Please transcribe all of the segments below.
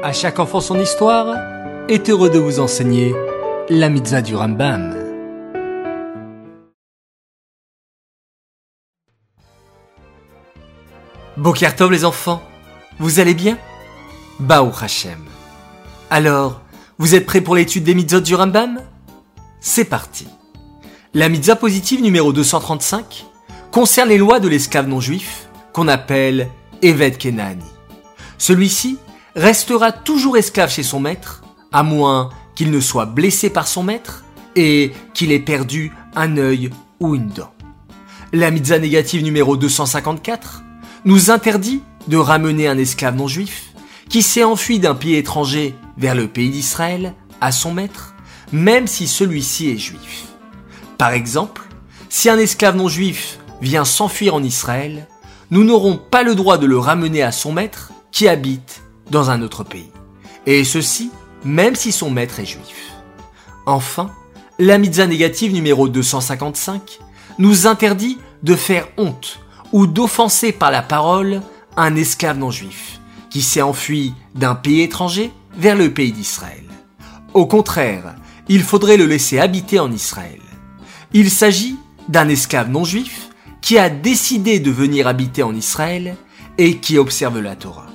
À chaque enfant son histoire est heureux de vous enseigner la mitzvah du Rambam. Bokertov les enfants, vous allez bien? Baou Hashem. Alors, vous êtes prêts pour l'étude des mitzvot du Rambam? C'est parti. La mitzvah positive numéro 235 concerne les lois de l'esclave non juif qu'on appelle Evet Kenani. Celui-ci restera toujours esclave chez son maître, à moins qu'il ne soit blessé par son maître et qu'il ait perdu un œil ou une dent. La mitzvah négative numéro 254 nous interdit de ramener un esclave non juif qui s'est enfui d'un pays étranger vers le pays d'Israël à son maître, même si celui-ci est juif. Par exemple, si un esclave non juif vient s'enfuir en Israël, nous n'aurons pas le droit de le ramener à son maître qui habite dans un autre pays. Et ceci, même si son maître est juif. Enfin, la mitzvah négative numéro 255 nous interdit de faire honte ou d'offenser par la parole un esclave non juif qui s'est enfui d'un pays étranger vers le pays d'Israël. Au contraire, il faudrait le laisser habiter en Israël. Il s'agit d'un esclave non juif qui a décidé de venir habiter en Israël et qui observe la Torah.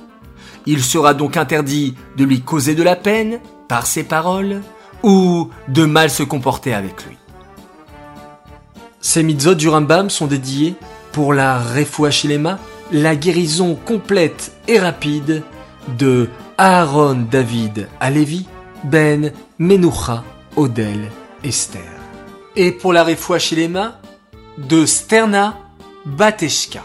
Il sera donc interdit de lui causer de la peine par ses paroles ou de mal se comporter avec lui. Ces mitzvot du Rambam sont dédiés pour la Refoua la guérison complète et rapide de Aaron David Alevi, Ben Menucha Odel Esther. Et pour la Refoua de Sterna Bateshka.